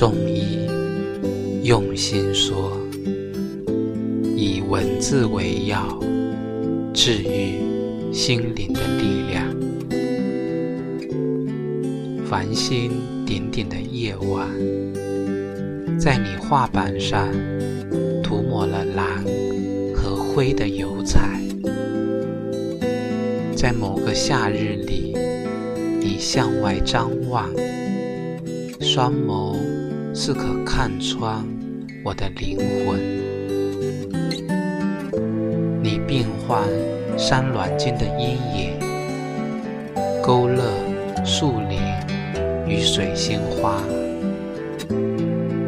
中医用心说，以文字为药，治愈心灵的力量。繁星点点的夜晚，在你画板上涂抹了蓝和灰的油彩。在某个夏日里，你向外张望，双眸似可看穿我的灵魂。你变换山峦间的阴影，勾勒树林。与水仙花，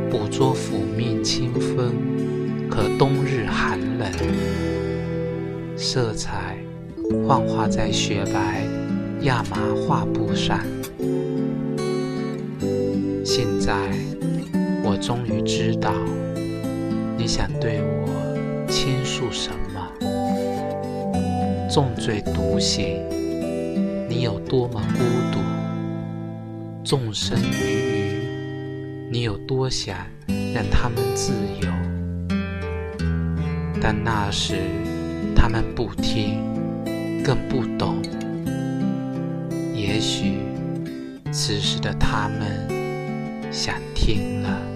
捕捉抚面清风和冬日寒冷，色彩幻化在雪白亚麻画布上。现在，我终于知道你想对我倾诉什么。重罪独行，你有多么孤独？众生于于，你有多想让他们自由？但那时他们不听，更不懂。也许此时的他们想听了。